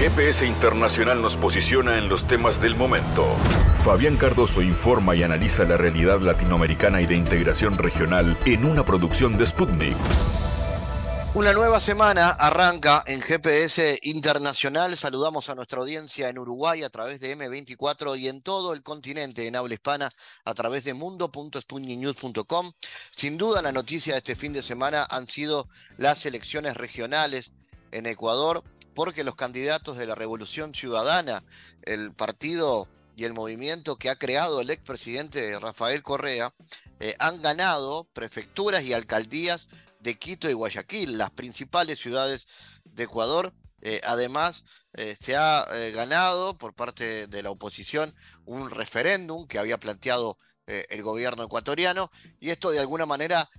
GPS Internacional nos posiciona en los temas del momento. Fabián Cardoso informa y analiza la realidad latinoamericana y de integración regional en una producción de Sputnik. Una nueva semana arranca en GPS Internacional. Saludamos a nuestra audiencia en Uruguay a través de M24 y en todo el continente en habla hispana a través de mundo.sputniknews.com. Sin duda la noticia de este fin de semana han sido las elecciones regionales en Ecuador porque los candidatos de la Revolución Ciudadana, el partido y el movimiento que ha creado el expresidente Rafael Correa, eh, han ganado prefecturas y alcaldías de Quito y Guayaquil, las principales ciudades de Ecuador. Eh, además, eh, se ha ganado por parte de la oposición un referéndum que había planteado el gobierno ecuatoriano y esto de alguna manera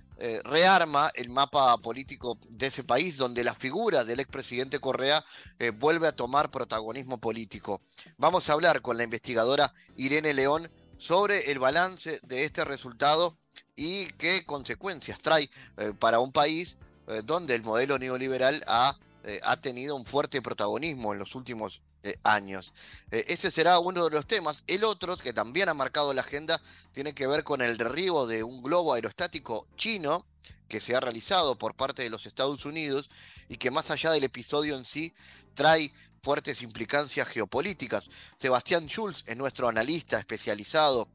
rearma el mapa político de ese país donde la figura del expresidente Correa vuelve a tomar protagonismo político. Vamos a hablar con la investigadora Irene León sobre el balance de este resultado y qué consecuencias trae eh, para un país eh, donde el modelo neoliberal ha, eh, ha, tenido un fuerte protagonismo en los últimos años. ese será uno de los temas. El otro, que también ha marcado la agenda, tiene que ver con el derribo de un globo aerostático chino que se ha realizado por parte de los Estados Unidos y que más allá del episodio en sí trae fuertes implicancias geopolíticas. Sebastián Schulz es nuestro analista especializado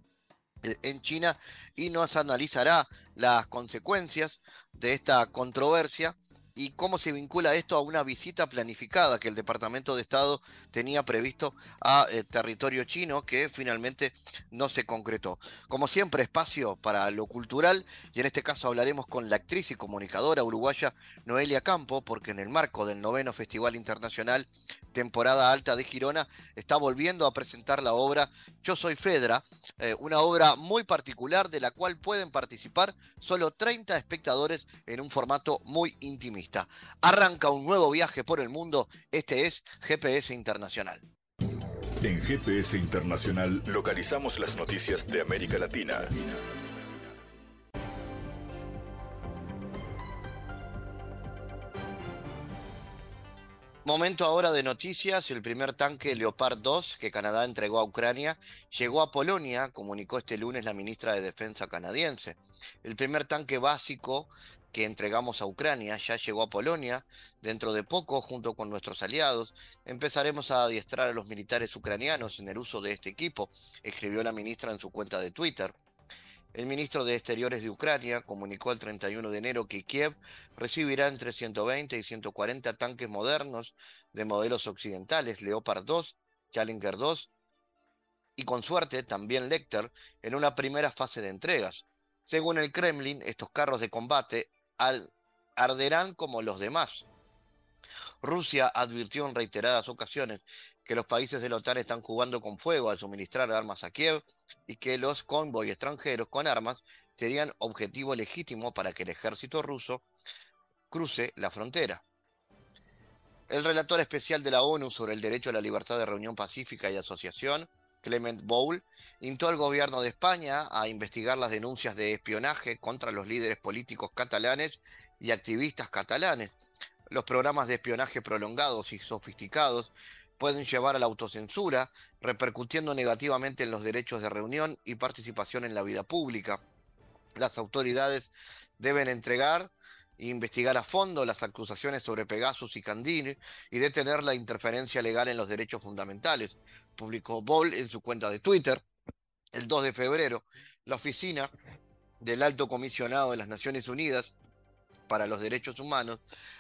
en China y nos analizará las consecuencias de esta controversia y cómo se vincula esto a una visita planificada que el Departamento de Estado tenía previsto a eh, territorio chino que finalmente no se concretó. Como siempre, espacio para lo cultural y en este caso hablaremos con la actriz y comunicadora uruguaya Noelia Campo porque en el marco del noveno Festival Internacional temporada alta de Girona, está volviendo a presentar la obra Yo Soy Fedra, eh, una obra muy particular de la cual pueden participar solo 30 espectadores en un formato muy intimista. Arranca un nuevo viaje por el mundo, este es GPS Internacional. En GPS Internacional localizamos las noticias de América Latina. Momento ahora de noticias. El primer tanque Leopard 2 que Canadá entregó a Ucrania llegó a Polonia, comunicó este lunes la ministra de Defensa canadiense. El primer tanque básico que entregamos a Ucrania ya llegó a Polonia. Dentro de poco, junto con nuestros aliados, empezaremos a adiestrar a los militares ucranianos en el uso de este equipo, escribió la ministra en su cuenta de Twitter. El ministro de Exteriores de Ucrania comunicó el 31 de enero que Kiev recibirá entre 120 y 140 tanques modernos de modelos occidentales, Leopard 2, Challenger 2 y con suerte también Lecter en una primera fase de entregas. Según el Kremlin, estos carros de combate arderán como los demás. Rusia advirtió en reiteradas ocasiones que los países de la OTAN están jugando con fuego al suministrar armas a Kiev y que los convoys extranjeros con armas serían objetivo legítimo para que el ejército ruso cruce la frontera. El relator especial de la ONU sobre el derecho a la libertad de reunión pacífica y asociación, Clement Bowl, instó al gobierno de España a investigar las denuncias de espionaje contra los líderes políticos catalanes y activistas catalanes. Los programas de espionaje prolongados y sofisticados pueden llevar a la autocensura, repercutiendo negativamente en los derechos de reunión y participación en la vida pública. Las autoridades deben entregar investigar a fondo las acusaciones sobre Pegasus y Candini y detener la interferencia legal en los derechos fundamentales, publicó Boll en su cuenta de Twitter. El 2 de febrero, la oficina del Alto Comisionado de las Naciones Unidas para los Derechos Humanos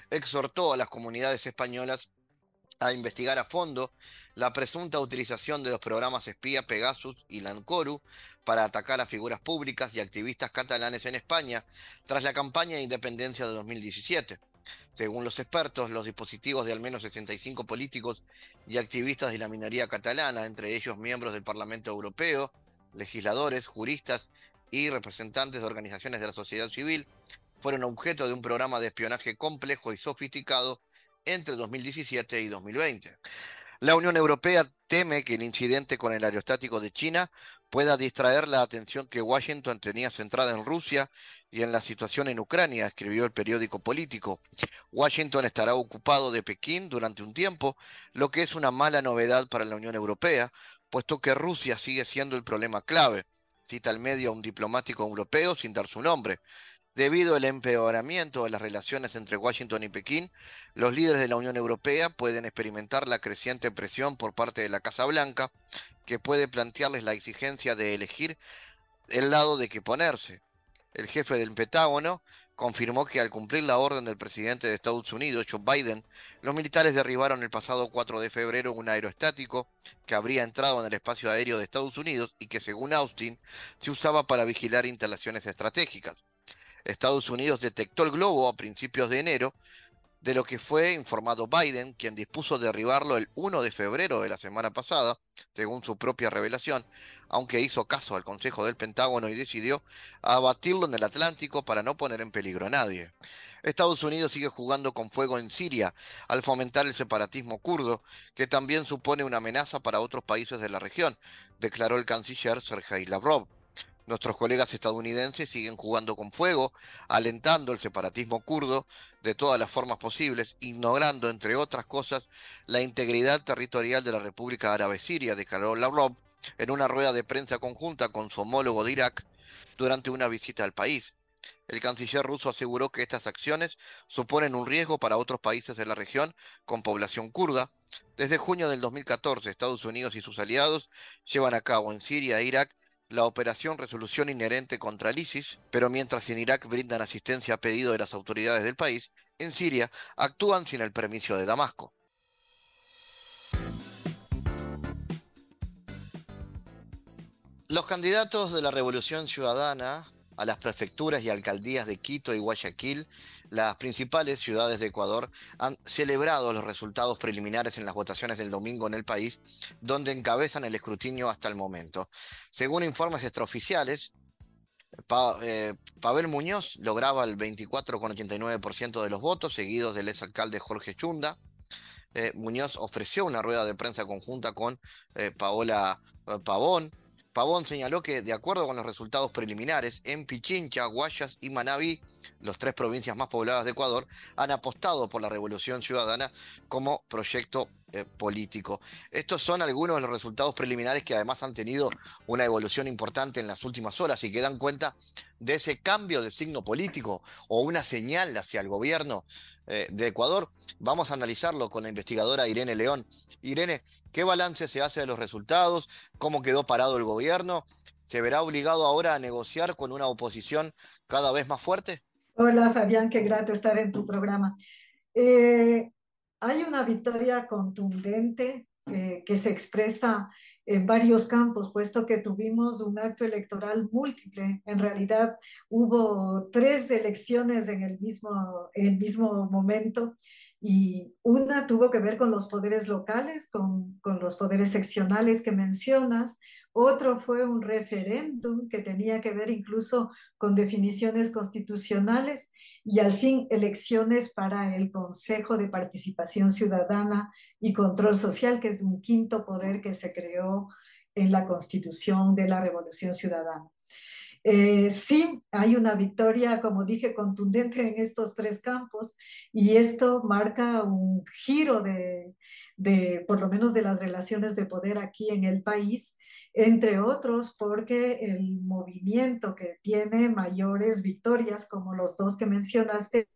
exhortó a las comunidades españolas a investigar a fondo la presunta utilización de los programas espía Pegasus y Lancoru para atacar a figuras públicas y activistas catalanes en España tras la campaña de independencia de 2017. Según los expertos, los dispositivos de al menos 65 políticos y activistas de la minoría catalana, entre ellos miembros del Parlamento Europeo, legisladores, juristas y representantes de organizaciones de la sociedad civil, fueron objeto de un programa de espionaje complejo y sofisticado entre 2017 y 2020. La Unión Europea teme que el incidente con el aerostático de China pueda distraer la atención que Washington tenía centrada en Rusia y en la situación en Ucrania, escribió el periódico político. Washington estará ocupado de Pekín durante un tiempo, lo que es una mala novedad para la Unión Europea, puesto que Rusia sigue siendo el problema clave. Cita al medio a un diplomático europeo sin dar su nombre. Debido al empeoramiento de las relaciones entre Washington y Pekín, los líderes de la Unión Europea pueden experimentar la creciente presión por parte de la Casa Blanca, que puede plantearles la exigencia de elegir el lado de que ponerse. El jefe del Pentágono confirmó que al cumplir la orden del presidente de Estados Unidos, Joe Biden, los militares derribaron el pasado 4 de febrero un aeroestático que habría entrado en el espacio aéreo de Estados Unidos y que, según Austin, se usaba para vigilar instalaciones estratégicas. Estados Unidos detectó el globo a principios de enero, de lo que fue informado Biden, quien dispuso derribarlo el 1 de febrero de la semana pasada, según su propia revelación, aunque hizo caso al Consejo del Pentágono y decidió abatirlo en el Atlántico para no poner en peligro a nadie. Estados Unidos sigue jugando con fuego en Siria al fomentar el separatismo kurdo, que también supone una amenaza para otros países de la región, declaró el canciller Sergei Lavrov. Nuestros colegas estadounidenses siguen jugando con fuego, alentando el separatismo kurdo de todas las formas posibles, ignorando, entre otras cosas, la integridad territorial de la República Árabe Siria, declaró Lavrov en una rueda de prensa conjunta con su homólogo de Irak durante una visita al país. El canciller ruso aseguró que estas acciones suponen un riesgo para otros países de la región con población kurda. Desde junio del 2014, Estados Unidos y sus aliados llevan a cabo en Siria e Irak la operación Resolución Inherente contra el ISIS, pero mientras en Irak brindan asistencia a pedido de las autoridades del país, en Siria actúan sin el permiso de Damasco. Los candidatos de la Revolución Ciudadana a las prefecturas y alcaldías de Quito y Guayaquil, las principales ciudades de Ecuador, han celebrado los resultados preliminares en las votaciones del domingo en el país, donde encabezan el escrutinio hasta el momento. Según informes extraoficiales, eh, Pavel Muñoz lograba el 24,89% de los votos, seguidos del exalcalde Jorge Chunda. Eh, Muñoz ofreció una rueda de prensa conjunta con eh, Paola Pavón, Pavón señaló que, de acuerdo con los resultados preliminares, en Pichincha, Guayas y Manabí, las tres provincias más pobladas de Ecuador, han apostado por la Revolución Ciudadana como proyecto eh, político. Estos son algunos de los resultados preliminares que además han tenido una evolución importante en las últimas horas y que dan cuenta de ese cambio de signo político o una señal hacia el gobierno eh, de Ecuador. Vamos a analizarlo con la investigadora Irene León. Irene, ¿qué balance se hace de los resultados? ¿Cómo quedó parado el gobierno? ¿Se verá obligado ahora a negociar con una oposición cada vez más fuerte? Hola Fabián, qué grato estar en tu programa. Eh, hay una victoria contundente eh, que se expresa en varios campos, puesto que tuvimos un acto electoral múltiple. En realidad hubo tres elecciones en el mismo, en el mismo momento y una tuvo que ver con los poderes locales, con, con, los poderes seccionales que mencionas. Otro fue un referéndum que tenía que ver incluso con definiciones constitucionales y al fin elecciones para el Consejo de Participación Ciudadana y Control Social, que es un quinto poder que se creó en la Constitución de la Revolución Ciudadana. Eh, sí, hay una victoria, como dije, contundente en estos tres campos y esto marca un giro de, de, por lo menos de las relaciones de poder aquí en el país, entre otros porque el movimiento que tiene mayores victorias, como los dos que mencionaste,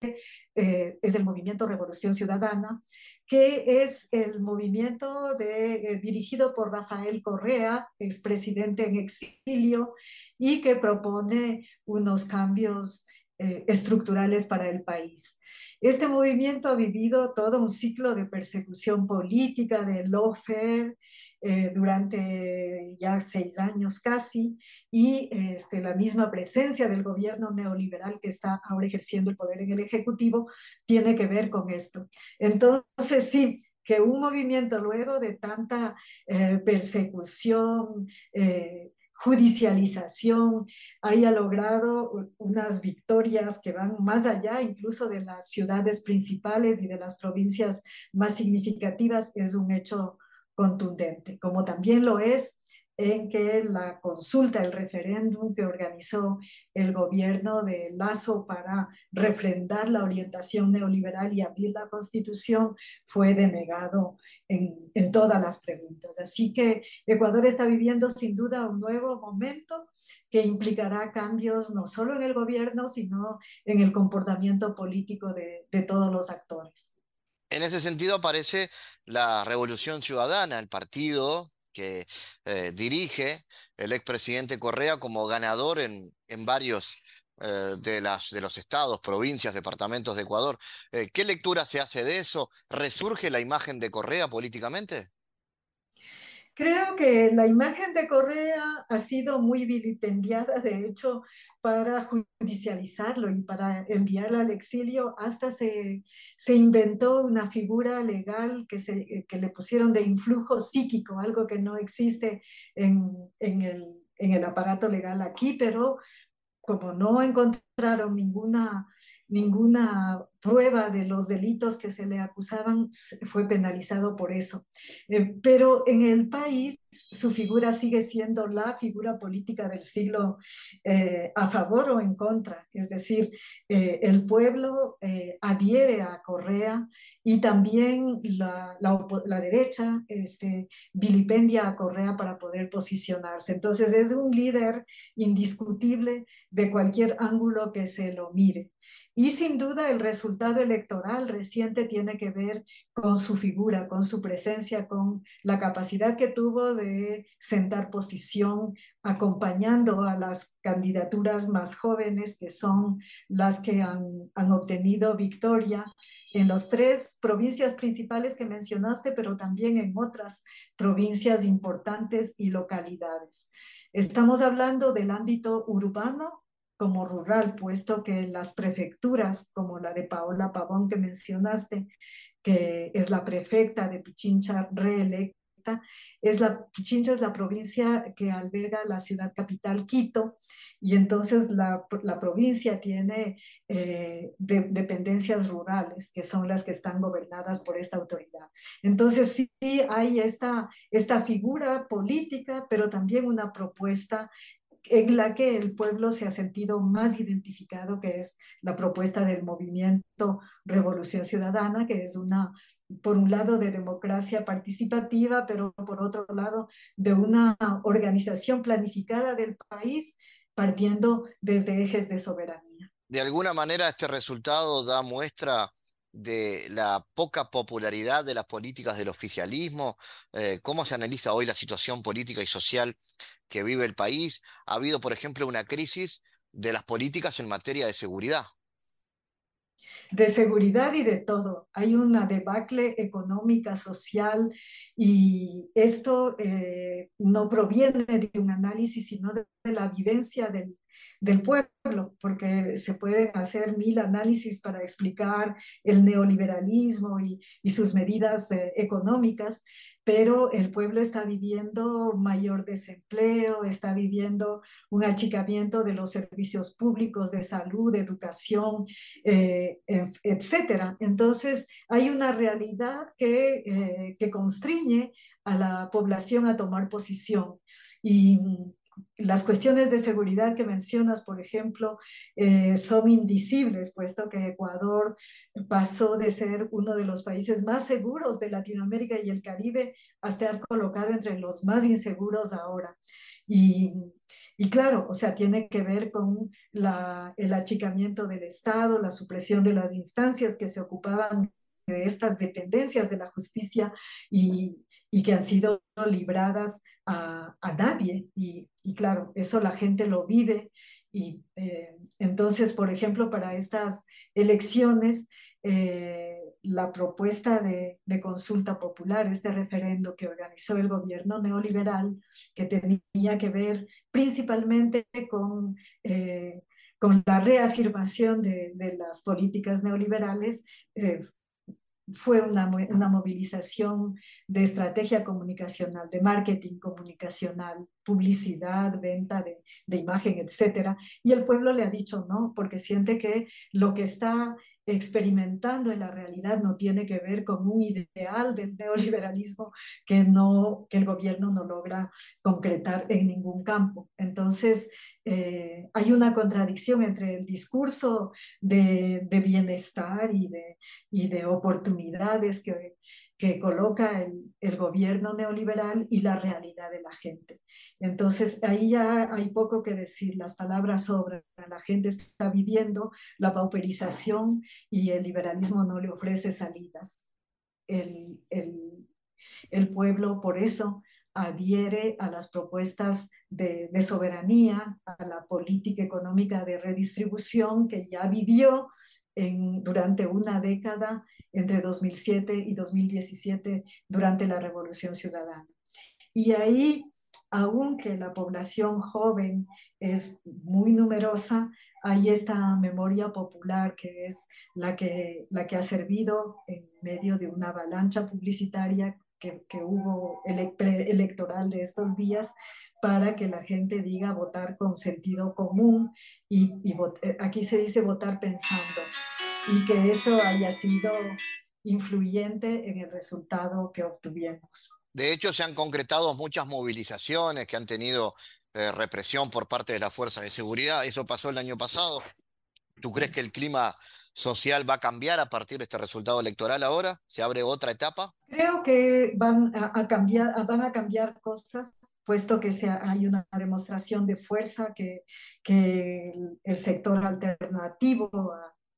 eh, es el movimiento Revolución Ciudadana, que es el movimiento eh, dirigido por Rafael Correa, expresidente en exilio, y que propone unos cambios eh, estructurales para el país. Este movimiento ha vivido todo un ciclo de persecución política, de lawfare, eh, durante ya seis años casi, y este, la misma presencia del gobierno neoliberal que está ahora ejerciendo el poder en el Ejecutivo tiene que ver con esto. Entonces, sí, que un movimiento luego de tanta eh, persecución, judicialización haya logrado unas victorias que van más allá incluso de las ciudades principales y de las provincias más significativas es un hecho contundente, como también lo es en que la consulta, el referéndum que organizó el gobierno de Lazo para refrendar la orientación neoliberal y abrir la constitución fue denegado en, en todas las preguntas. Así que Ecuador está viviendo sin duda un nuevo momento que implicará cambios no solo en el gobierno, sino en el comportamiento político de, de todos los actores. En ese sentido aparece la Revolución Ciudadana, el partido que eh, dirige el expresidente Correa como ganador en, en varios eh, de, las, de los estados, provincias, departamentos de Ecuador. Eh, ¿Qué lectura se hace de eso? ¿Resurge la imagen de Correa políticamente? Creo que la imagen de Correa ha sido muy vilipendiada, de hecho, para judicializarlo y para enviarlo al exilio, hasta se, se inventó una figura legal que, se, que le pusieron de influjo psíquico, algo que no existe en, en, el, en el aparato legal aquí, pero como no encontraron ninguna ninguna prueba de los delitos que se le acusaban, fue penalizado por eso. Eh, pero en el país su figura sigue siendo la figura política del siglo eh, a favor o en contra. Es decir, eh, el pueblo adhiere a Correa y también la, la, la derecha este, vilipendia a Correa para poder posicionarse. Entonces es un líder indiscutible de cualquier ángulo que se lo mire. Y sin duda el resultado electoral reciente tiene que ver con su figura, con su presencia, con la capacidad que tuvo de sentar posición acompañando a las candidaturas más jóvenes, que son las que han, han obtenido victoria en las tres provincias principales que mencionaste, pero también en otras provincias importantes y localidades. Estamos hablando del ámbito urbano, como rural, puesto que las prefecturas, como la de Paola Pavón que mencionaste, que es la prefecta de Pichincha reelecta, es la, Pichincha es la provincia que alberga la ciudad capital Quito, y entonces la, la provincia tiene eh, de, dependencias rurales, que son las que están gobernadas por esta autoridad. Entonces sí, sí hay esta, esta figura política, pero también una propuesta en la que el pueblo se ha sentido más identificado, que es la propuesta del movimiento Revolución Ciudadana, que es una, por un lado, de democracia participativa, pero por otro lado, de una organización planificada del país partiendo desde ejes de soberanía. De alguna manera, este resultado da muestra de la poca popularidad de las políticas del oficialismo, eh, cómo se analiza hoy la situación política y social que vive el país. Ha habido, por ejemplo, una crisis de las políticas en materia de seguridad. De seguridad y de todo. Hay una debacle económica, social, y esto eh, no proviene de un análisis, sino de, de la vivencia del, del pueblo, porque se pueden hacer mil análisis para explicar el neoliberalismo y, y sus medidas eh, económicas, pero el pueblo está viviendo mayor desempleo, está viviendo un achicamiento de los servicios públicos de salud, de educación, eh, etcétera. Entonces, hay una realidad que, eh, que constriñe a la población a tomar posición. Y las cuestiones de seguridad que mencionas, por ejemplo, eh, son indicibles, puesto que Ecuador pasó de ser uno de los países más seguros de Latinoamérica y el Caribe a estar colocado entre los más inseguros ahora. Y, y claro, o sea, tiene que ver con el achicamiento del Estado, la supresión de las instancias que se ocupaban de estas dependencias de la justicia y, y que han sido libradas a, a nadie. Y, y, claro, eso la gente lo vive. Y eh, entonces, por ejemplo, para estas elecciones, eh, la propuesta de, de, consulta popular, este referendo que organizó el gobierno neoliberal, que tenía que ver principalmente con... Eh, con la reafirmación de, de las políticas neoliberales, fue una, una, movilización de estrategia comunicacional, de marketing comunicacional, publicidad, venta de, de, imagen, etcétera. Y el pueblo le ha dicho no, porque siente que lo que está experimentando en la realidad no tiene que ver con un ideal del neoliberalismo que, no, que el gobierno no logra concretar en ningún campo. Entonces, eh, hay una contradicción entre el discurso de, de bienestar y de, y de oportunidades que, que coloca el, el, gobierno neoliberal y la realidad de la gente. Entonces, ahí ya hay poco que decir, las palabras sobran, la gente está viviendo la pauperización y el liberalismo no le ofrece salidas. El, pueblo, por eso, adhiere a las propuestas de, soberanía, a la política económica de redistribución que ya vivió durante una década entre 2007 y 2017 durante la Revolución Ciudadana. Y ahí, aunque la población joven es muy numerosa, hay esta memoria popular que es la que, la que ha servido en medio de una avalancha publicitaria que, hubo electoral de estos días para que la gente diga votar con sentido común y, y eh, aquí se dice votar pensando y que eso haya sido influyente en el resultado que obtuvimos. De hecho, se han concretado muchas movilizaciones que han tenido eh, represión por parte de las fuerzas de seguridad. Eso pasó el año pasado. ¿Tú crees que el clima social va a cambiar a partir de este resultado electoral ahora? ¿Se abre otra etapa? Creo que van a, cambiar, van a cambiar cosas, puesto que hay una demostración de fuerza que el, sector alternativo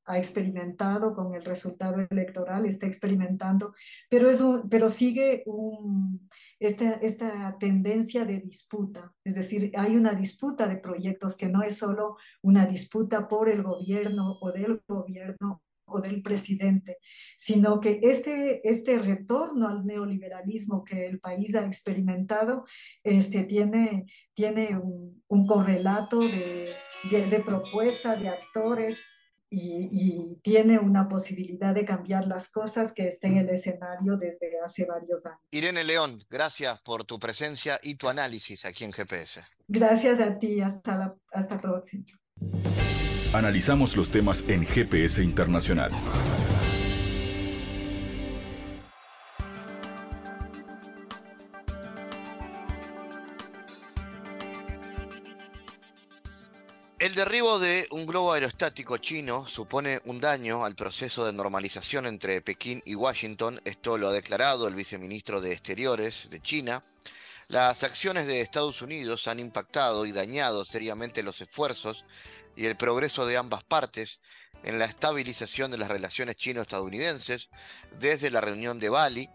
ha experimentado con el resultado electoral, está experimentando, pero, es pero sigue un, esta, esta tendencia de disputa, es decir, hay una disputa de proyectos que no es solo una disputa por el gobierno o del gobierno o del presidente, sino que este, este retorno al neoliberalismo que el país ha experimentado este, tiene, tiene un, un correlato de, de, de propuesta de actores y, tiene una posibilidad de cambiar las cosas que está en el escenario desde hace varios años. Irene León, gracias por tu presencia y tu análisis aquí en GPS. Gracias a ti, hasta la hasta próxima. Analizamos los temas en GPS Internacional. El derribo de un globo aerostático chino supone un daño al proceso de normalización entre Pekín y Washington. Esto lo ha declarado el viceministro de Exteriores de China. Las acciones de Estados Unidos han impactado y dañado seriamente los esfuerzos y el progreso de ambas partes en la estabilización de las relaciones chino-estadounidenses desde la reunión de Bali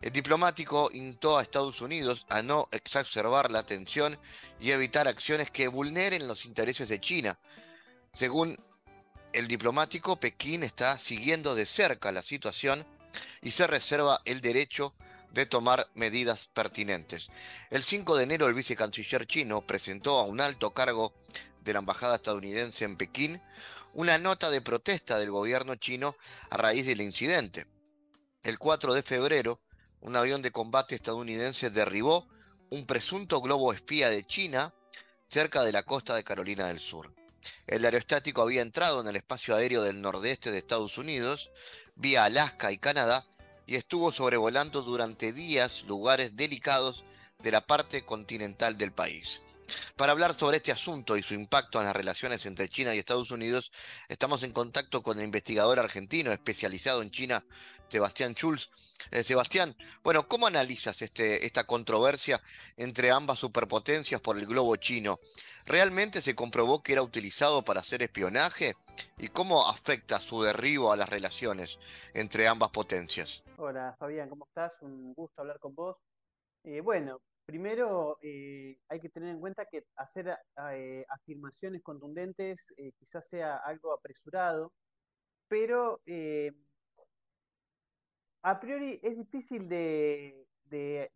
el diplomático instó a Estados Unidos a no exacerbar la tensión y evitar acciones que vulneren los intereses de China. Según el diplomático, Pekín está siguiendo de cerca la situación y se reserva el derecho de tomar medidas pertinentes. El 5 de enero el vicecanciller chino presentó a un alto cargo de la embajada estadounidense en Pekín una nota de protesta del gobierno chino a raíz del incidente. El 4 de febrero, un avión de combate estadounidense derribó un presunto globo espía de China cerca de la costa de Carolina del Sur. El aerostático había entrado en el espacio aéreo del nordeste de Estados Unidos, vía Alaska y Canadá, y estuvo sobrevolando durante días lugares delicados de la parte continental del país. Para hablar sobre este asunto y su impacto en las relaciones entre China y Estados Unidos, estamos en contacto con el investigador argentino especializado en China, Sebastián Schulz. Eh, Sebastián, bueno, ¿cómo analizas este, esta controversia entre ambas superpotencias por el globo chino? ¿Realmente se comprobó que era utilizado para hacer espionaje? ¿Y cómo afecta su derribo a las relaciones entre ambas potencias? Hola Fabián, ¿cómo estás? Un gusto hablar con vos. Eh, bueno, primero eh, hay que tener en cuenta que hacer afirmaciones contundentes quizás sea algo apresurado, pero a priori es difícil de,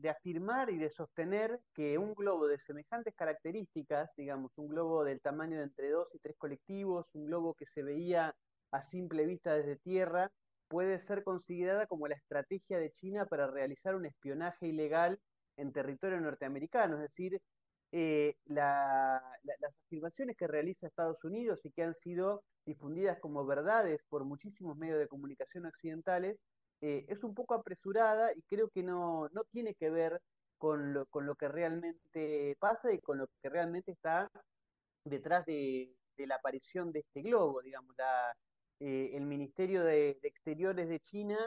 afirmar y de sostener que un globo de semejantes características, digamos, un globo del tamaño de entre dos y tres colectivos, un globo que se veía a simple vista desde tierra, puede ser considerada como la estrategia de China para realizar un espionaje ilegal en territorio norteamericano, es decir, eh, las afirmaciones que realiza Estados Unidos y que han sido difundidas como verdades por muchísimos medios de comunicación occidentales, eh, es un poco apresurada y creo que no, no tiene que ver con lo, con lo que realmente pasa y con lo que realmente está detrás de, la aparición de este globo, digamos, eh, el Ministerio de, Exteriores de China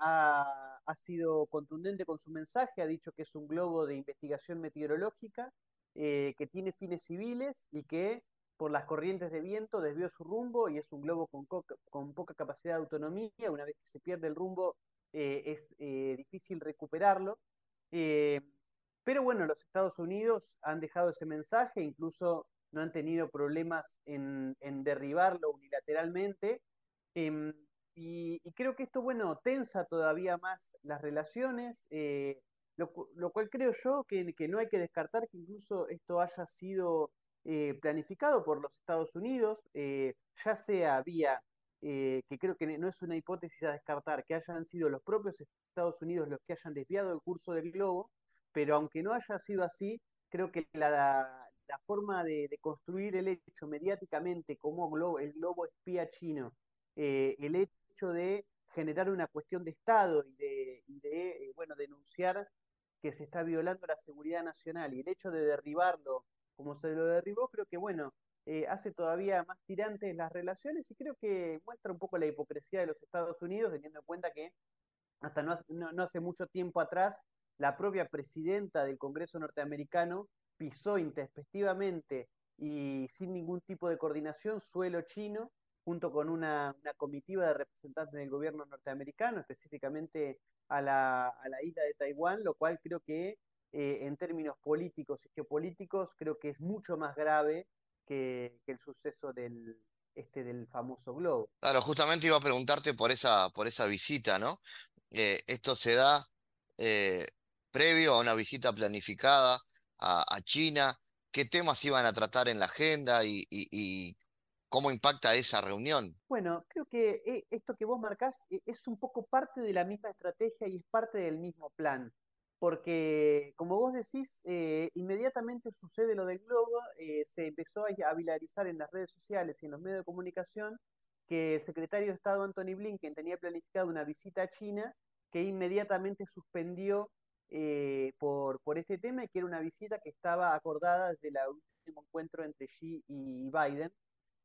ha ha sido contundente con su mensaje, ha dicho que es un globo de investigación meteorológica eh, que tiene fines civiles y que por las corrientes de viento desvió su rumbo y es un globo con, con poca capacidad de autonomía. Una vez que se pierde el rumbo eh, es eh, difícil recuperarlo. pero bueno, los Estados Unidos han dejado ese mensaje, incluso no han tenido problemas en, en derribarlo unilateralmente. Em, y, creo que esto, bueno, tensa todavía más las relaciones, eh, lo, cual creo yo que, no hay que descartar que incluso esto haya sido eh, planificado por los Estados Unidos, eh, ya sea vía, que creo que no es una hipótesis a descartar, que hayan sido los propios Estados Unidos los que hayan desviado el curso del globo, pero aunque no haya sido así, creo que la, forma de, construir el hecho mediáticamente como globo, el globo espía chino, el hecho de generar una cuestión de Estado y de, eh, bueno, denunciar que se está violando la seguridad nacional y el hecho de derribarlo como se lo derribó, creo que, bueno, eh, hace todavía más tirantes las relaciones y creo que muestra un poco la hipocresía de los Estados Unidos, teniendo en cuenta que hasta no, no hace mucho tiempo atrás, la propia presidenta del Congreso norteamericano pisó intempestivamente y sin ningún tipo de coordinación suelo chino junto con una, comitiva de representantes del gobierno norteamericano, específicamente a la, a la isla de Taiwán, lo cual creo que eh, en términos políticos y geopolíticos creo que es mucho más grave que, el suceso del, este, del famoso globo. Claro, justamente iba a preguntarte por esa, por esa visita, ¿no? Eh, esto se da eh, previo a una visita planificada a, China. ¿Qué temas iban a tratar en la agenda y, y ¿Cómo impacta esa reunión? Bueno, creo que esto que vos marcás es un poco parte de la misma estrategia y es parte del mismo plan. Porque, como vos decís, eh, inmediatamente sucede lo del globo, se empezó a viralizar en las redes sociales y en los medios de comunicación que el secretario de Estado Anthony Blinken tenía planificado una visita a China que inmediatamente suspendió por, por este tema y que era una visita que estaba acordada desde el último encuentro entre Xi y Biden.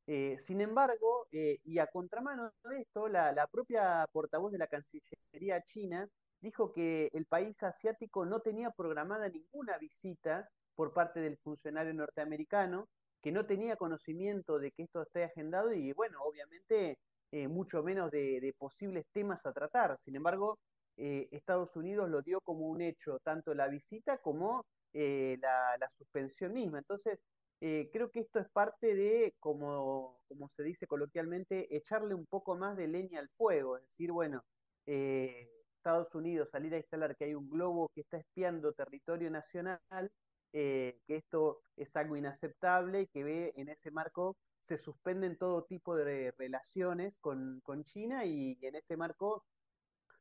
Eh, sin embargo, eh, y a contramano de esto, la, propia portavoz de la Cancillería china dijo que el país asiático no tenía programada ninguna visita por parte del funcionario norteamericano, que no tenía conocimiento de que esto esté agendado y, bueno, obviamente, eh, mucho menos de, posibles temas a tratar. Sin embargo, Estados Unidos lo dio como un hecho, tanto la visita como la, la suspensión misma. Entonces, eh, creo que esto es parte de, como, como se dice coloquialmente, echarle un poco más de leña al fuego, es decir, bueno, eh, Estados Unidos salir a instalar que hay un globo que está espiando territorio nacional, eh, que esto es algo inaceptable y que ve en ese marco se suspenden todo tipo de relaciones con, con China y, en este marco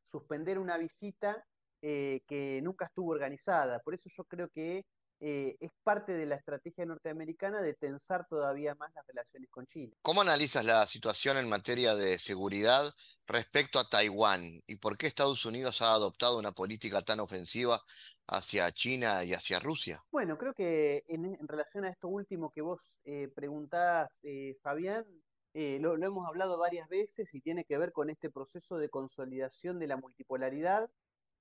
suspender una visita que nunca estuvo organizada. Por eso yo creo que eh, es parte de la estrategia norteamericana de tensar todavía más las relaciones con China. ¿Cómo analizas la situación en materia de seguridad respecto a Taiwán y por qué Estados Unidos ha adoptado una política tan ofensiva hacia China y hacia Rusia? Bueno, creo que en, relación a esto último que vos eh, preguntás, eh, Fabián, lo, hemos hablado varias veces y tiene que ver con este proceso de consolidación de la multipolaridad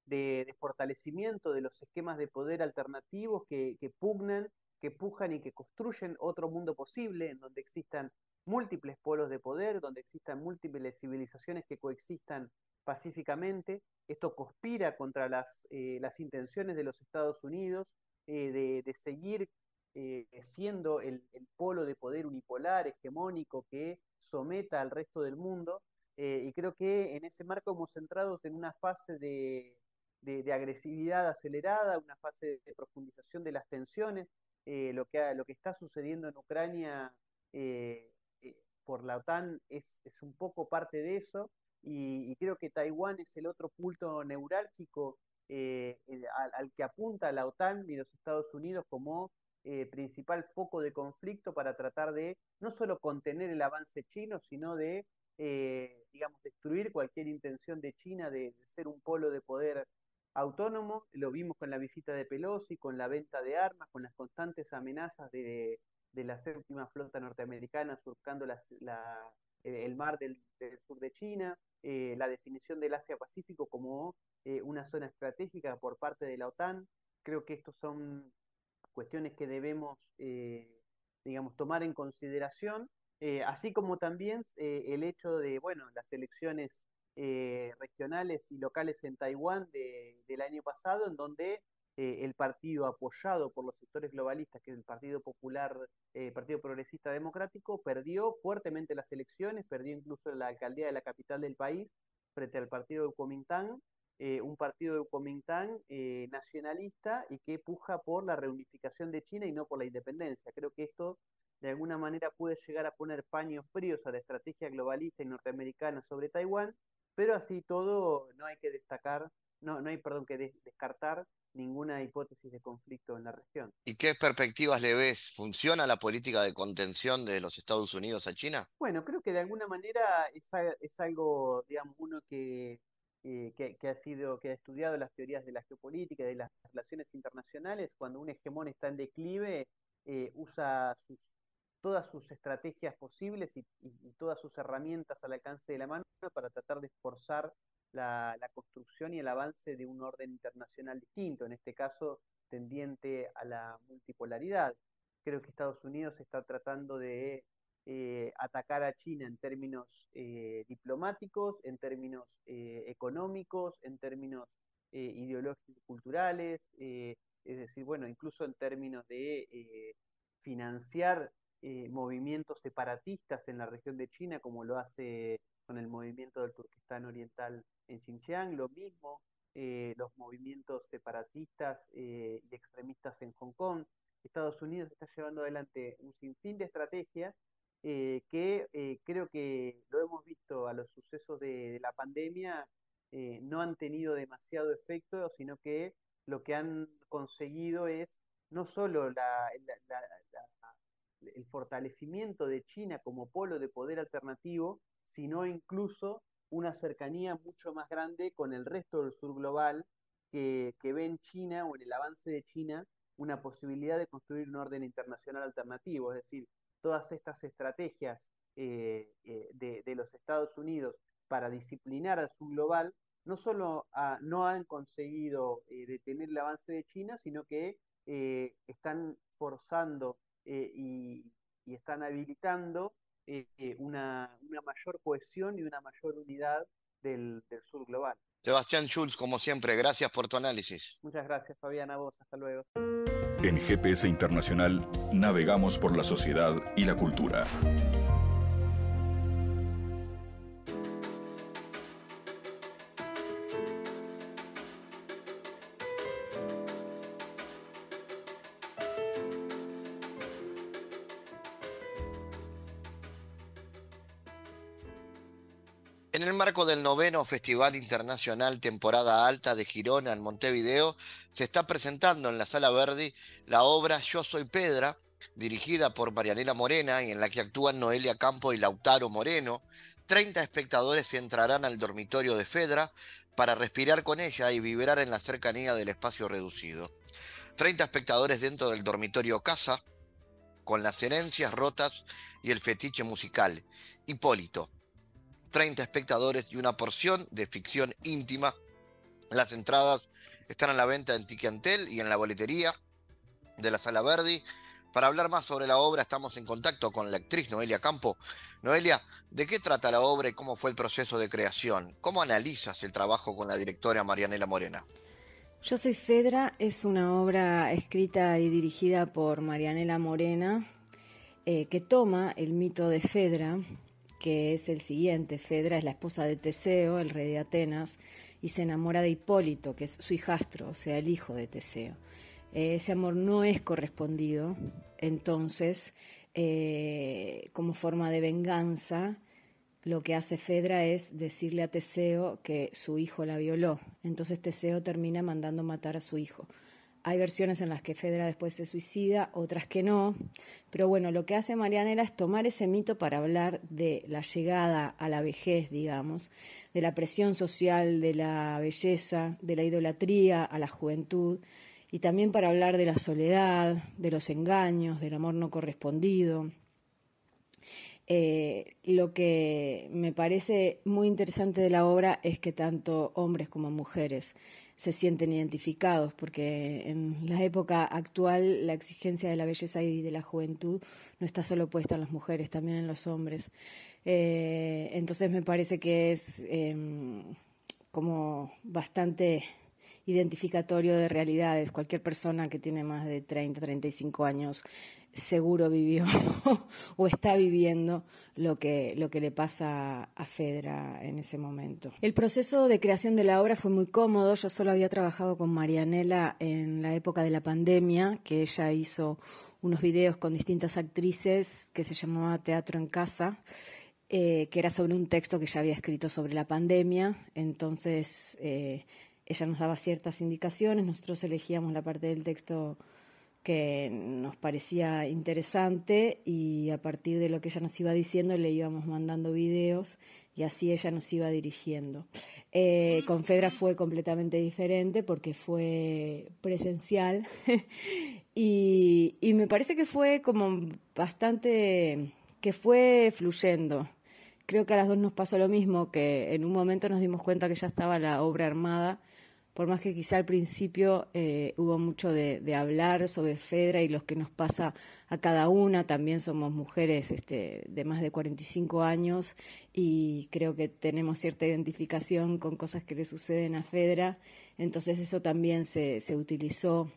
de, fortalecimiento de los esquemas de poder alternativos que, pugnan, que pujan y que construyen otro mundo posible en donde existan múltiples polos de poder, donde existan múltiples civilizaciones que coexistan pacíficamente. Esto conspira contra las, eh, las intenciones de los Estados Unidos eh, de, seguir eh, siendo el, polo de poder unipolar, hegemónico, que someta al resto del mundo. y creo que en ese marco hemos entrado en una fase de, de, agresividad acelerada, una fase de profundización de las tensiones. Eh, lo, que, lo que está sucediendo en Ucrania eh, eh, por la OTAN es, es, un poco parte de eso. y, creo que Taiwán es el otro punto neurálgico al, que apunta la OTAN y los Estados Unidos como principal foco de conflicto para tratar de no solo contener el avance chino, sino de, digamos, destruir cualquier intención de China de, ser un polo de poder autónomo. Lo vimos con la visita de Pelosi, con la venta de armas, con las constantes amenazas de, la séptima flota norteamericana surcando el mar del, sur de China, la definición del Asia-Pacífico como eh, una zona estratégica por parte de la OTAN. Creo que estos son cuestiones que debemos, eh, digamos, tomar en consideración, eh, así como también el hecho de, bueno, las elecciones regionales y locales en Taiwán del año pasado, en donde el partido apoyado por los sectores globalistas, que es el Partido Popular, Partido Progresista Democrático, perdió fuertemente las elecciones, perdió incluso la alcaldía de la capital del país frente al partido de Kuomintang, eh, un partido de Kuomintang eh, nacionalista y que puja por la reunificación de China y no por la independencia. Creo que esto de alguna manera puede llegar a poner paños fríos a la estrategia globalista y norteamericana sobre Taiwán, pero así todo no hay que destacar, no, no hay, perdón, que descartar ninguna hipótesis de conflicto en la región. ¿Y qué perspectivas le ves? ¿Funciona la política de contención de los Estados Unidos a China? Bueno, creo que de alguna manera es, es algo, digamos, uno que eh, que, ha sido, que ha estudiado las teorías de la geopolítica, de las relaciones internacionales, cuando un hegemón está en declive, eh, usa todas sus estrategias posibles y, todas sus herramientas al alcance de la mano para tratar de esforzar la, construcción y el avance de un orden internacional distinto, en este caso tendiente a la multipolaridad. Creo que Estados Unidos está tratando de eh, atacar a China en términos eh, diplomáticos, en términos eh, económicos, en términos ideológicos, culturales, es decir, bueno, incluso en términos de financiar movimientos separatistas en la región de China, como lo hace con el movimiento del Turquestán Oriental en Xinjiang, lo mismo los movimientos separatistas y extremistas en Hong Kong. Estados Unidos está llevando adelante un sinfín de estrategias eh, que eh, creo que lo hemos visto a los sucesos de, la pandemia, eh, no han tenido demasiado efecto, sino que lo que han conseguido es no solo el fortalecimiento de China como polo de poder alternativo, sino incluso una cercanía mucho más grande con el resto del sur global que, que ve en China o en el avance de China una posibilidad de construir un orden internacional alternativo, es decir, todas estas estrategias eh, eh, de, los Estados Unidos para disciplinar al sur global, no solo no han conseguido eh, detener el avance de China, sino que están forzando y, están habilitando una, mayor cohesión y una mayor unidad del, del sur global. Sebastián Schulz, como siempre, gracias por tu análisis. Muchas gracias, Fabián, a vos. Hasta luego. En GPS Internacional navegamos por la sociedad y la cultura. Marco del noveno Festival Internacional Temporada Alta de Girona en Montevideo, se está presentando en la Sala Verdi la obra Yo Soy Pedra, dirigida por Marianela Morena y en la que actúan Noelia Campo y Lautaro Moreno. 30 espectadores entrarán al dormitorio de Fedra para respirar con ella y vibrar en la cercanía del espacio reducido. 30 espectadores dentro del dormitorio Casa, con las herencias rotas y el fetiche musical. Hipólito, 30 espectadores y una porción de ficción íntima. Las entradas están a la venta en Tiquiantel y en la boletería de la Sala Verdi. Para hablar más sobre la obra estamos en contacto con la actriz Noelia Campo. Noelia, ¿de qué trata la obra y cómo fue el proceso de creación? ¿Cómo analizas el trabajo con la directora Marianela Morena? Yo soy Fedra, es una obra escrita y dirigida por Marianela Morena, eh, que toma el mito de Fedra, que es el siguiente. Fedra es la esposa de Teseo, el rey de Atenas, y se enamora de Hipólito, que es su hijastro, o sea, el hijo de Teseo. ese amor no es correspondido, entonces, eh, como forma de venganza, lo que hace Fedra es decirle a Teseo que su hijo la violó. Entonces Teseo termina mandando matar a su hijo. Hay versiones en las que Fedra después se suicida, otras que no. Pero bueno, lo que hace Marianela es tomar ese mito para hablar de la llegada a la vejez, digamos, de la presión social, de la belleza, de la idolatría a la juventud, y también para hablar de la soledad, de los engaños, del amor no correspondido. Eh, lo que me parece muy interesante de la obra es que tanto hombres como mujeres se sienten identificados, porque en la época actual la exigencia de la belleza y de la juventud no está solo puesta en las mujeres, también en los hombres. Eh, entonces me parece que es em, como bastante identificatorio de realidades. Cualquier persona que tiene más de 30, 35 años seguro vivió o está viviendo lo que, lo que le pasa a Fedra en ese momento. El proceso de creación de la obra fue muy cómodo. Yo solo había trabajado con Marianela en la época de la pandemia, que ella hizo unos videos con distintas actrices que se llamaba Teatro en Casa. Eh, que era sobre un texto que ya había escrito sobre la pandemia. Entonces, eh, ella nos daba ciertas indicaciones, nosotros elegíamos la parte del texto que nos parecía interesante y a partir de lo que ella nos iba diciendo le íbamos mandando videos y así ella nos iba dirigiendo. Eh, con Fedra fue completamente diferente porque fue presencial y, y me parece que fue como bastante, que fue fluyendo. Creo que a las dos nos pasó lo mismo, que en un momento nos dimos cuenta que ya estaba la obra armada por más que quizá al principio eh, hubo mucho de, hablar sobre Fedra y lo que nos pasa a cada una, también somos mujeres este, de más de 45 años y creo que tenemos cierta identificación con cosas que le suceden a Fedra, entonces eso también se, se utilizó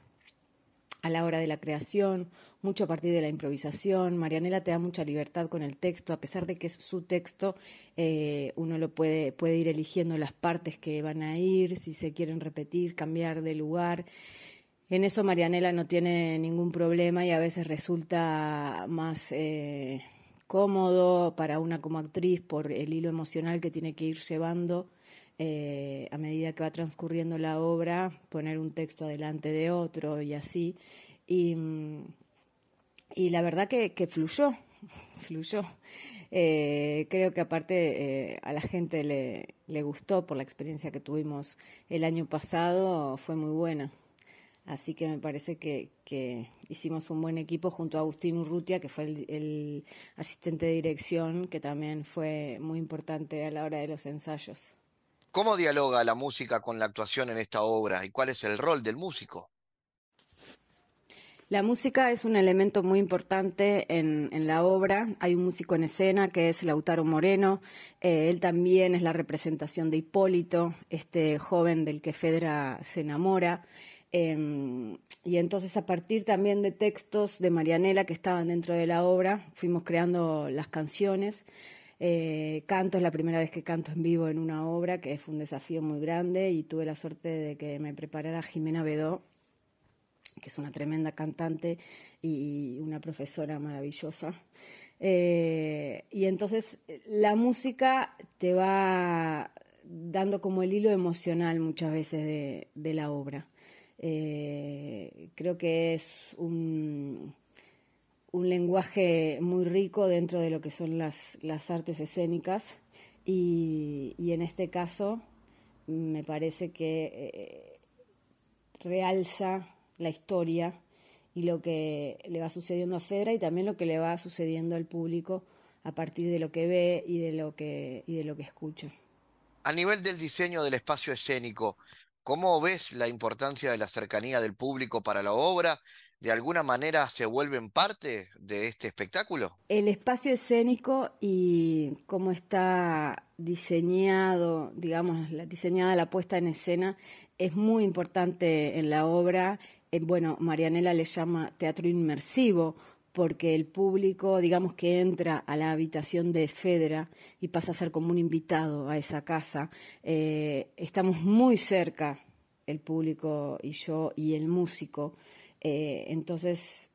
a la hora de la creación, mucho a partir de la improvisación. Marianela te da mucha libertad con el texto, a pesar de que es su texto, eh, uno lo puede, puede ir eligiendo las partes que van a ir, si se quieren repetir, cambiar de lugar. En eso Marianela no tiene ningún problema y a veces resulta más eh, cómodo para una como actriz por el hilo emocional que tiene que ir llevando eh, a medida que va transcurriendo la obra, poner un texto adelante de otro y así. Y, la verdad que, fluyó, fluyó. Eh, creo que aparte eh, a la gente le, gustó por la experiencia que tuvimos el año pasado, fue muy buena. Así que me parece que, que hicimos un buen equipo junto a Agustín Urrutia, que fue el asistente de dirección, que también fue muy importante a la hora de los ensayos. ¿Cómo dialoga la música con la actuación en esta obra y cuál es el rol del músico? La música es un elemento muy importante en, la obra. Hay un músico en escena que es Lautaro Moreno. Eh, él también es la representación de Hipólito, este joven del que Fedra se enamora. Em, y entonces a partir también de textos de Marianela que estaban dentro de la obra, fuimos creando las canciones. Eh, canto, es la primera vez que canto en vivo en una obra, que fue un desafío muy grande y tuve la suerte de que me preparara Jimena Bedó, que es una tremenda cantante y una profesora maravillosa. Eh, y entonces la música te va dando como el hilo emocional muchas veces de, la obra. Eh, creo que es un, un lenguaje muy rico dentro de lo que son las, las artes escénicas y, en este caso me parece que eh, realza la historia y lo que le va sucediendo a Fedra y también lo que le va sucediendo al público a partir de lo que ve y de lo que, y de lo que escucha. A nivel del diseño del espacio escénico, ¿cómo ves la importancia de la cercanía del público para la obra de alguna manera se vuelven parte de este espectáculo? El espacio escénico y cómo está diseñado, digamos, diseñada la puesta en escena es muy importante en la obra. Eh, bueno, Marianela le llama teatro inmersivo porque el público, digamos que entra a la habitación de Fedra y pasa a ser como un invitado a esa casa. Eh, estamos muy cerca, el público y yo y el músico. Eh, entonces,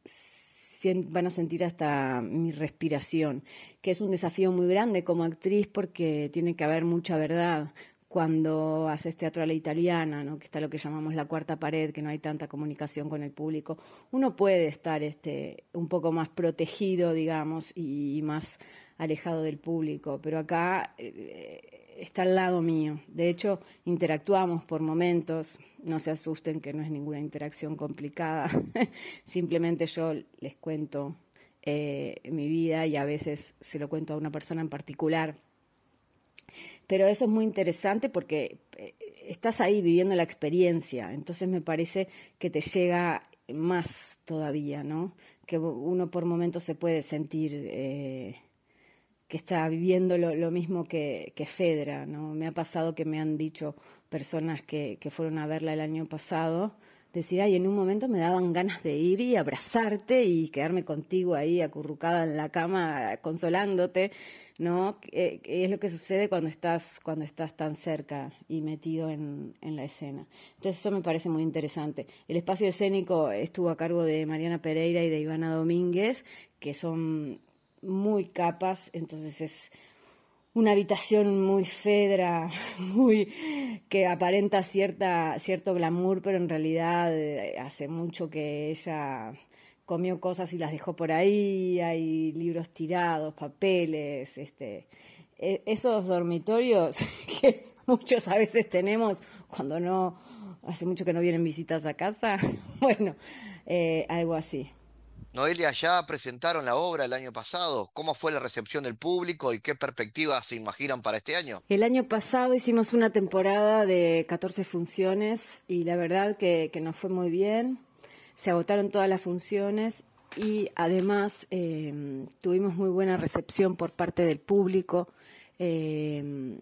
van a sentir hasta mi respiración, que es un desafío muy grande como actriz porque tiene que haber mucha verdad, cuando haces teatro a la italiana, ¿no? que está lo que llamamos la cuarta pared, que no hay tanta comunicación con el público, uno puede estar este, un poco más protegido, digamos, y, más alejado del público, pero acá eh, está al lado mío. De hecho, interactuamos por momentos, no se asusten que no es ninguna interacción complicada, simplemente yo les cuento eh, mi vida y a veces se lo cuento a una persona en particular pero eso es muy interesante porque eh, estás ahí viviendo la experiencia, entonces me parece que te llega más todavía, ¿no? Que uno por momentos se puede sentir eh, que está viviendo lo, mismo que, Fedra, ¿no? Me ha pasado que me han dicho personas que, que fueron a verla el año pasado, decir, ay, en un momento me daban ganas de ir y abrazarte y quedarme contigo ahí acurrucada en la cama consolándote. ¿no? Es lo que sucede cuando estás, cuando estás tan cerca y metido en, en, la escena. Entonces eso me parece muy interesante. El espacio escénico estuvo a cargo de Mariana Pereira y de Ivana Domínguez, que son muy capas, entonces es una habitación muy fedra, muy que aparenta cierta cierto glamour, pero en realidad eh, hace mucho que ella comió cosas y las dejó por ahí, hay libros tirados, papeles, este, e, esos dormitorios que muchos a veces tenemos cuando no, hace mucho que no vienen visitas a casa, bueno, eh, algo así. Noelia, ya presentaron la obra el año pasado. ¿Cómo fue la recepción del público y qué perspectivas se imaginan para este año? El año pasado hicimos una temporada de 14 funciones y la verdad que, nos fue muy bien se agotaron todas las funciones y además em, tuvimos muy buena recepción por parte del público. Em,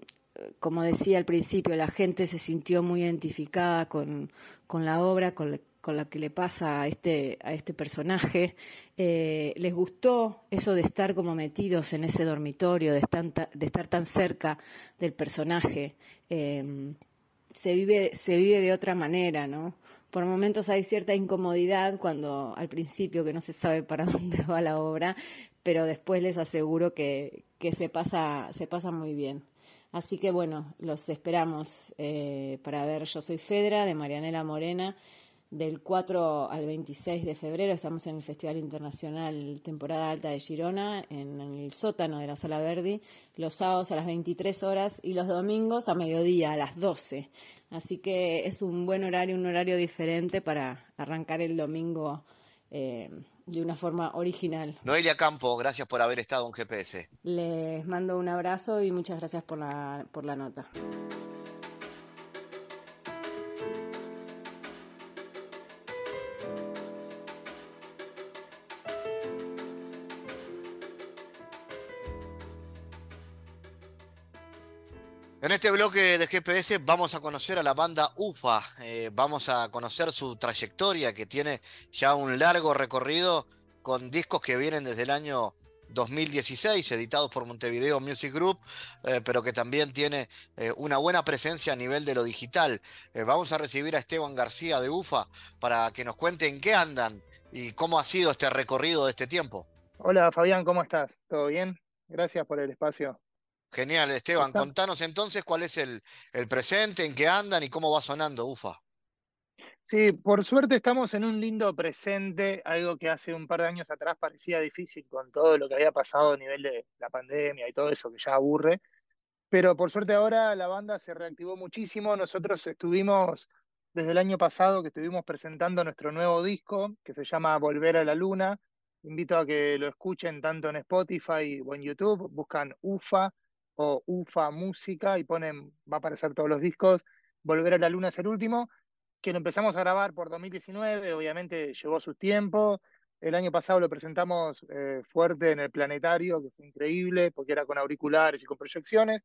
como decía al principio, la gente se sintió muy identificada con, la obra, con, con la que le pasa a este, a este personaje. Eh, les gustó eso de estar como metidos en ese dormitorio, de estar, de estar tan cerca del personaje. Em, se, vive, se vive de otra manera, ¿no? por momentos hay cierta incomodidad cuando al principio que no se sabe para dónde va la obra, pero después les aseguro que, que se, pasa, se pasa muy bien. Así que bueno, los esperamos eh, para ver Yo Soy Fedra de Marianela Morena. Del 4 al 26 de febrero estamos en el Festival Internacional Temporada Alta de Girona, en el sótano de la Sala Verdi, los sábados a las 23 horas y los domingos a mediodía, a las 12. Así que es un buen horario, un horario diferente para arrancar el domingo eh, de una forma original. Noelia Campo, gracias por haber estado en GPS. Les mando un abrazo y muchas gracias por la, por la nota. En este bloque de GPS vamos a conocer a la banda UFA, eh, vamos a conocer su trayectoria que tiene ya un largo recorrido con discos que vienen desde el año 2016, editados por Montevideo Music Group, eh, pero que también tiene eh, una buena presencia a nivel de lo digital. vamos a recibir a Esteban García de UFA para que nos cuente en qué andan y cómo ha sido este recorrido de este tiempo. Hola Fabián, ¿cómo estás? ¿Todo bien? Gracias por el espacio. Genial, Esteban. Contanos entonces cuál es el, el, presente, en qué andan y cómo va sonando UFA. Sí, por suerte estamos en un lindo presente, algo que hace un par de años atrás parecía difícil con todo lo que había pasado a nivel de la pandemia y todo eso que ya aburre. Pero por suerte ahora la banda se reactivó muchísimo. Nosotros estuvimos desde el año pasado que estuvimos presentando nuestro nuevo disco que se llama Volver a la Luna. Invito a que lo escuchen tanto en Spotify o en YouTube. Buscan UFA UFA Música y ponen, va a aparecer todos los discos. Volver a la Luna es el último, que lo empezamos a grabar por 2019, obviamente llevó su tiempo. El año pasado lo presentamos eh, fuerte en el planetario, que fue increíble, porque era con auriculares y con proyecciones.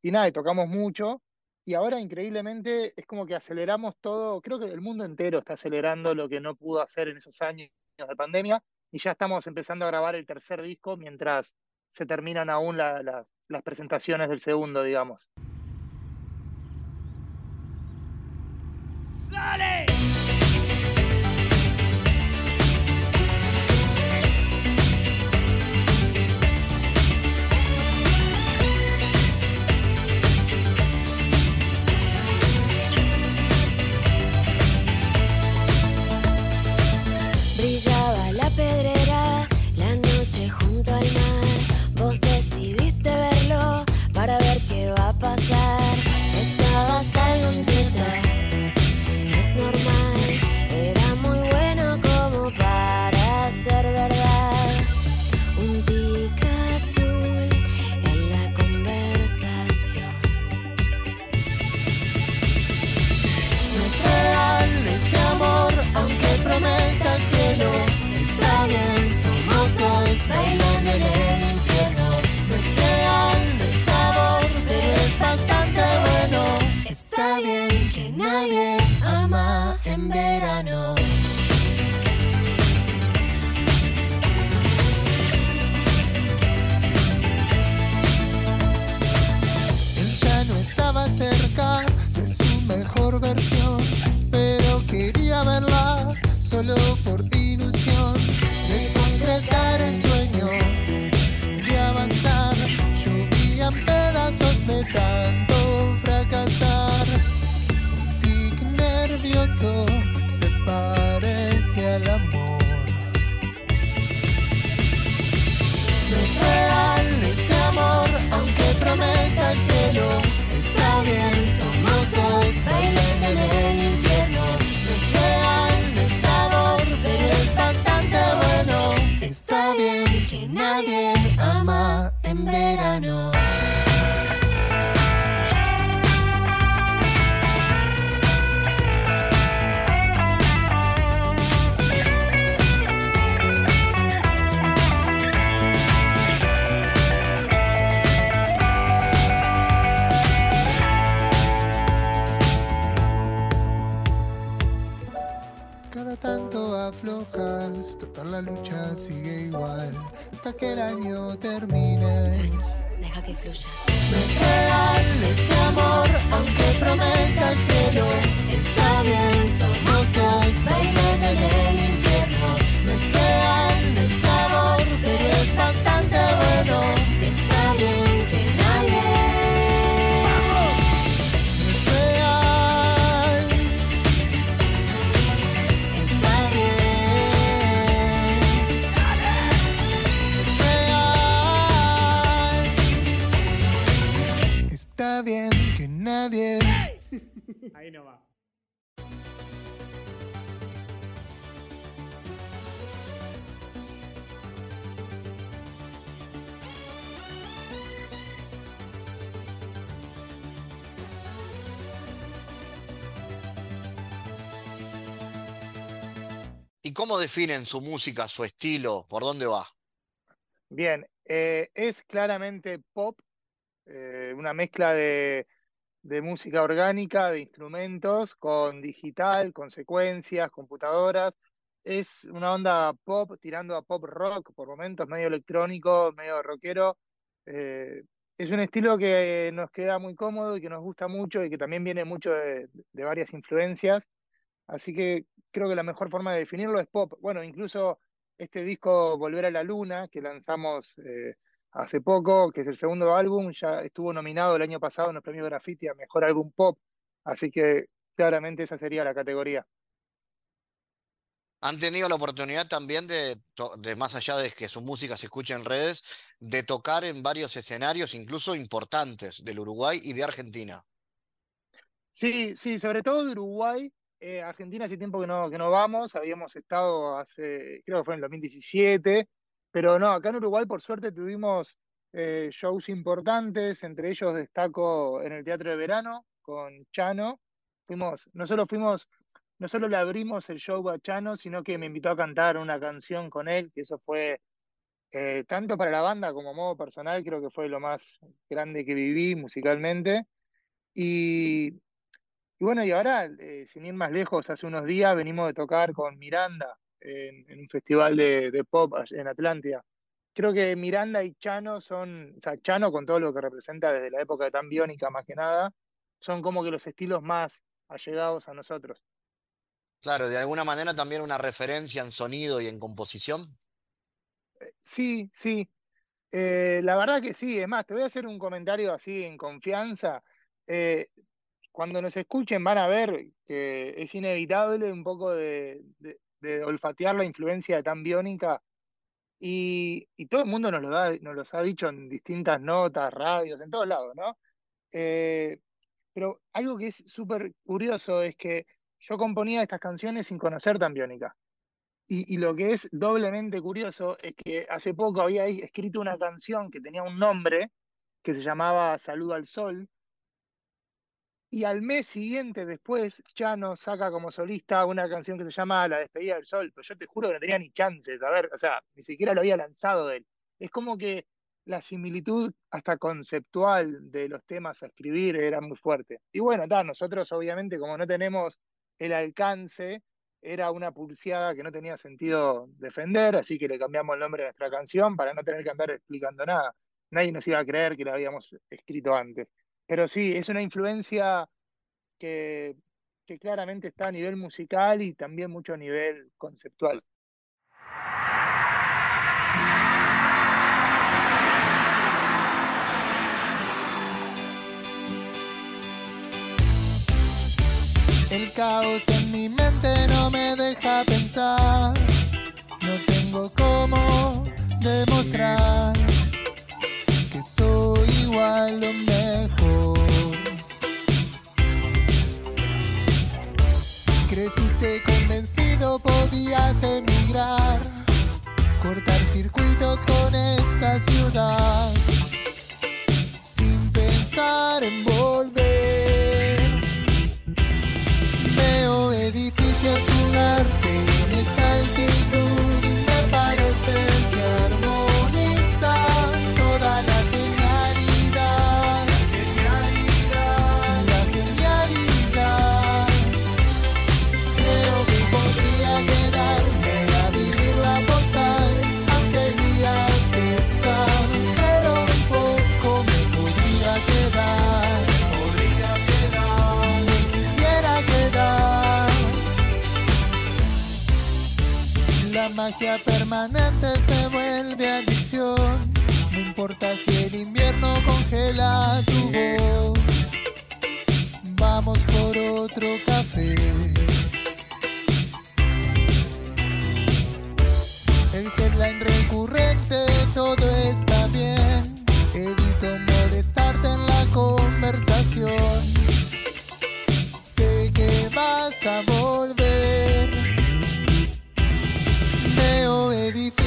Y nada, y tocamos mucho. Y ahora, increíblemente, es como que aceleramos todo. Creo que el mundo entero está acelerando lo que no pudo hacer en esos años de pandemia. Y ya estamos empezando a grabar el tercer disco mientras se terminan aún las las presentaciones del segundo, digamos. ¡Dale! Aflojas, total la lucha sigue igual hasta que el año termine. Deja que fluya. No es real este amor, aunque prometa el cielo. Está bien, somos dos, bailan en el Ahí no va. ¿Y cómo definen su música, su estilo? ¿Por dónde va? Bien, eh, es claramente pop, eh, una mezcla de, de música orgánica, de instrumentos, con digital, con secuencias, computadoras. Es una onda pop tirando a pop rock por momentos, medio electrónico, medio rockero. Eh, es un estilo que nos queda muy cómodo y que nos gusta mucho y que también viene mucho de, varias influencias. Así que creo que la mejor forma de definirlo es pop. Bueno, incluso este disco Volver a la Luna, que lanzamos eh, hace poco, que es el segundo álbum, ya estuvo nominado el año pasado en los premios Graffiti a Mejor Álbum Pop. Así que claramente esa sería la categoría. ¿Han tenido la oportunidad también de, de, más allá de que su música se escuche en redes, de tocar en varios escenarios, incluso importantes, del Uruguay y de Argentina? Sí, sí, sobre todo de Uruguay. Eh, Argentina hace tiempo que no, que no vamos, habíamos estado hace, creo que fue en el 2017, pero no, acá en Uruguay por suerte tuvimos eh, shows importantes, entre ellos destaco en el Teatro de Verano con Chano. Fuimos, no solo fuimos, no solo le abrimos el show a Chano, sino que me invitó a cantar una canción con él, que eso fue eh, tanto para la banda como modo personal, creo que fue lo más grande que viví musicalmente. Y, y bueno, y ahora, eh, sin ir más lejos, hace unos días venimos de tocar con Miranda en, en un festival de, de pop en Atlántida. Creo que Miranda y Chano son, o sea, Chano con todo lo que representa desde la época de Tan Biónica más que nada, son como que los estilos más allegados a nosotros. Claro, de alguna manera también una referencia en sonido y en composición. Sí, sí, eh, la verdad que sí, es más, te voy a hacer un comentario así en confianza. Eh, cuando nos escuchen van a ver que es inevitable un poco de, de- de olfatear la influencia de Tan Biónica y, y todo el mundo nos lo da, nos los ha dicho en distintas notas, radios, en todos lados, ¿no? Eh, pero algo que es súper curioso es que yo componía estas canciones sin conocer Tan Biónica. Y, y lo que es doblemente curioso es que hace poco había escrito una canción que tenía un nombre que se llamaba Saludo al Sol, y al mes siguiente después Chano saca como solista una canción que se llama La Despedida del Sol, pero yo te juro que no tenía ni chances, a ver, o sea, ni siquiera lo había lanzado él. Es como que la similitud hasta conceptual de los temas a escribir era muy fuerte. Y bueno, ta, nosotros obviamente como no tenemos el alcance era una pulseada que no tenía sentido defender, así que le cambiamos el nombre de nuestra canción para no tener que andar explicando nada. Nadie nos iba a creer que la habíamos escrito antes. Pero sí, es una influencia que, que claramente está a nivel musical y también mucho a nivel conceptual. El caos en mi mente no me deja pensar. No tengo cómo demostrar igual o mejor. Creciste convencido, podías emigrar, cortar circuitos con esta ciudad, sin pensar en volver. Veo edificios fugarse magia permanente se vuelve adicción. No importa si el invierno congela tu voz. Vamos por otro café. El headline recurrente, todo está bien. Evito molestarte en la conversación. Sé que vas a volver. Veo edificios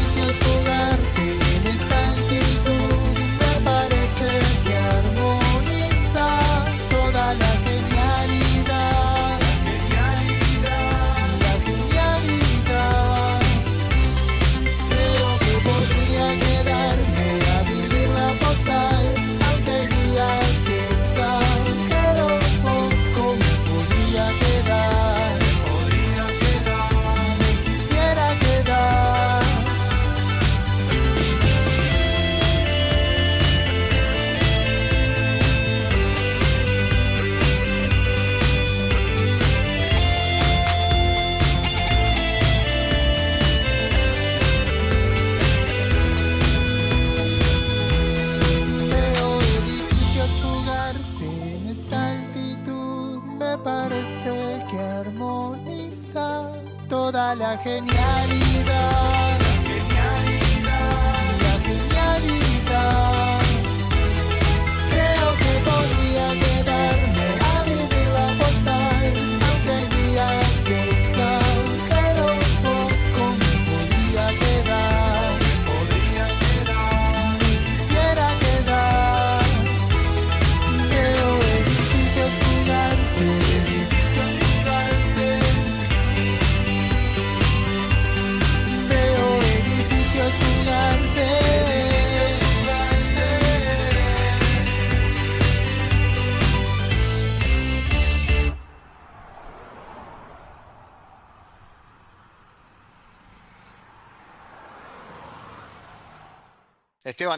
toda la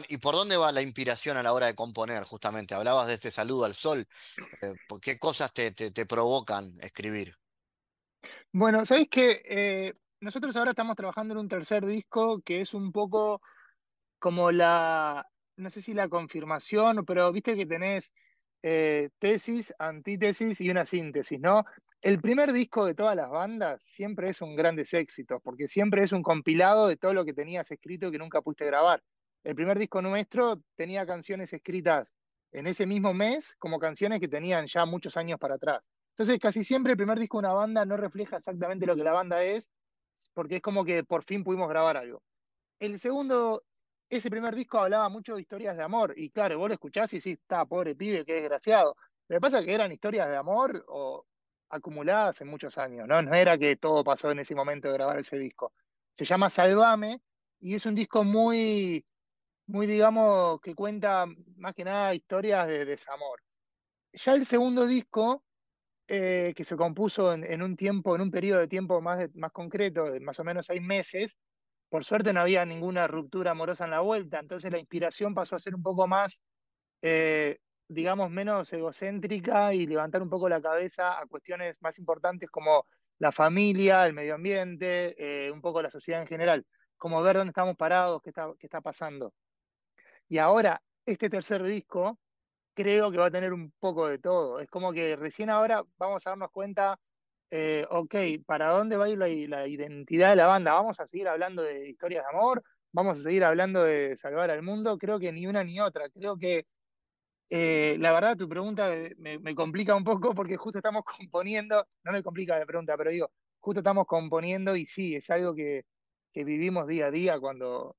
¿y por dónde va la inspiración a la hora de componer, justamente? Hablabas de este saludo al sol. eh, ¿por ¿qué cosas te, te- provocan escribir? Bueno, ¿sabéis que nosotros ahora estamos trabajando en un tercer disco que es un poco como la, no sé si la confirmación, pero viste que tenés eh, tesis, antítesis y una síntesis, ¿no? El primer disco de todas las bandas siempre es un grandes éxitos, porque siempre es un compilado de todo lo que tenías escrito y que nunca pudiste grabar. El primer disco nuestro tenía canciones escritas en ese mismo mes como canciones que tenían ya muchos años para atrás. Entonces, casi siempre el primer disco de una banda no refleja exactamente lo que la banda es, porque es como que por fin pudimos grabar algo. El segundo, ese primer disco hablaba mucho de historias de amor, y claro, vos lo escuchás y decís, está, pobre pibe, qué desgraciado. Lo que pasa es que eran historias de amor o acumuladas en muchos años, ¿no? No era que todo pasó en ese momento de grabar ese disco. Se llama Salvame y es un disco muy, muy, digamos, que cuenta más que nada historias de desamor. Ya el segundo disco eh, que se compuso en, un tiempo, en un periodo de tiempo más, más concreto, de más o menos seis meses. Por suerte no había ninguna ruptura amorosa en la vuelta, entonces la inspiración pasó a ser un poco más, eh, digamos, menos egocéntrica y levantar un poco la cabeza a cuestiones más importantes como la familia, el medio ambiente, eh, un poco la sociedad en general, como ver dónde estamos parados, qué está, qué está pasando. Y ahora, este tercer disco, creo que va a tener un poco de todo. Es como que recién ahora vamos a darnos cuenta, eh, ok, ¿para dónde va a ir la, identidad de la banda? ¿Vamos a seguir hablando de historias de amor? ¿Vamos a seguir hablando de salvar al mundo? Creo que ni una ni otra. Creo que eh, la verdad tu pregunta me, me, complica un poco porque justo estamos componiendo, no me complica la pregunta, pero digo, justo estamos componiendo y sí, es algo que, que vivimos día a día cuando,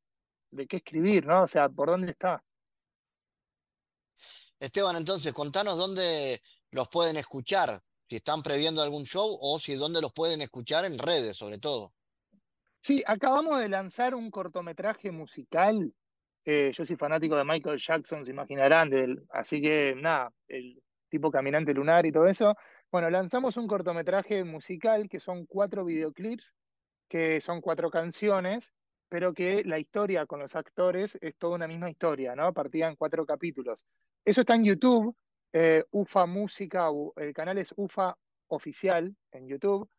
de qué escribir, ¿no? O sea, ¿por dónde está? Esteban, entonces, contanos dónde los pueden escuchar, si están previendo algún show o si dónde los pueden escuchar en redes, sobre todo. Sí, acabamos de lanzar un cortometraje musical. Eh, yo soy fanático de Michael Jackson, se imaginarán, así que nada, el tipo caminante lunar y todo eso. Bueno, lanzamos un cortometraje musical que son cuatro videoclips, que son cuatro canciones, pero que la historia con los actores es toda una misma historia, ¿no? Partida en cuatro capítulos. Eso está en YouTube, eh, UFA Música, el canal es UFA Oficial en YouTube,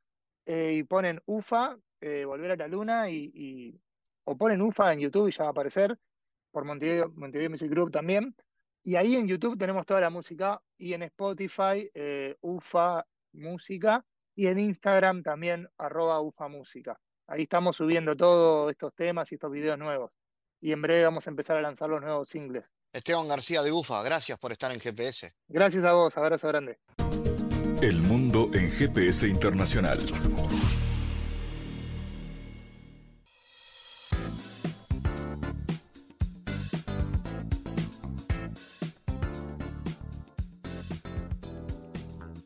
eh, y ponen UFA, eh, Volver a la Luna, y, o ponen UFA en YouTube y ya va a aparecer, por Montevideo, Music Group también. Y ahí en YouTube tenemos toda la música, y en Spotify, UFA Música, y en Instagram también, arroba UFA Música. Ahí estamos subiendo todos estos temas y estos videos nuevos. Y en breve vamos a empezar a lanzar los nuevos singles. Esteban García de UFA, gracias por estar en GPS. Gracias a vos, abrazo grande. El mundo en GPS Internacional.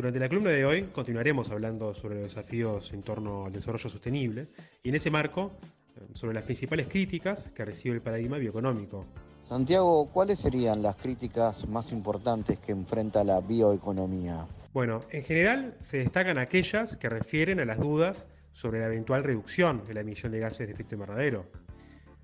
Durante la columna de hoy continuaremos hablando sobre los desafíos en torno al desarrollo sostenible y en ese marco eh, sobre las principales críticas que recibe el paradigma bioeconómico. Santiago, ¿cuáles serían las críticas más importantes que enfrenta la bioeconomía? Bueno, en general se destacan aquellas que refieren a las dudas sobre la eventual reducción de la emisión de gases de efecto invernadero,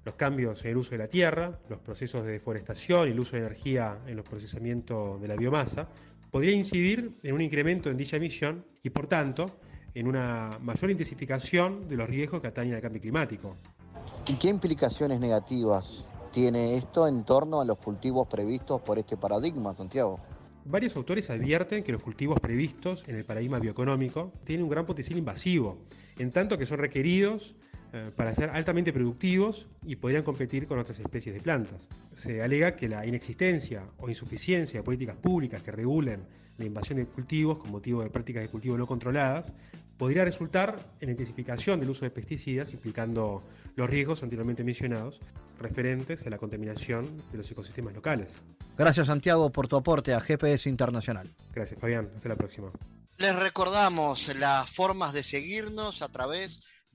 los cambios en el uso de la tierra, los procesos de deforestación y el uso de energía en los procesamientos de la biomasa, podría incidir en un incremento en dicha emisión y, por tanto, en una mayor intensificación de los riesgos que atañen al cambio climático. ¿Y qué implicaciones negativas tiene esto en torno a los cultivos previstos por este paradigma, Santiago? Varios autores advierten que los cultivos previstos en el paradigma bioeconómico tienen un gran potencial invasivo, en tanto que son requeridos para ser altamente productivos y podrían competir con otras especies de plantas. Se alega que la inexistencia o insuficiencia de políticas públicas que regulen la invasión de cultivos con motivo de prácticas de cultivo no controladas podría resultar en la intensificación del uso de pesticidas, implicando los riesgos anteriormente mencionados referentes a la contaminación de los ecosistemas locales. Gracias Santiago por tu aporte a GPS Internacional. Gracias Fabián, hasta la próxima. Les recordamos las formas de seguirnos a través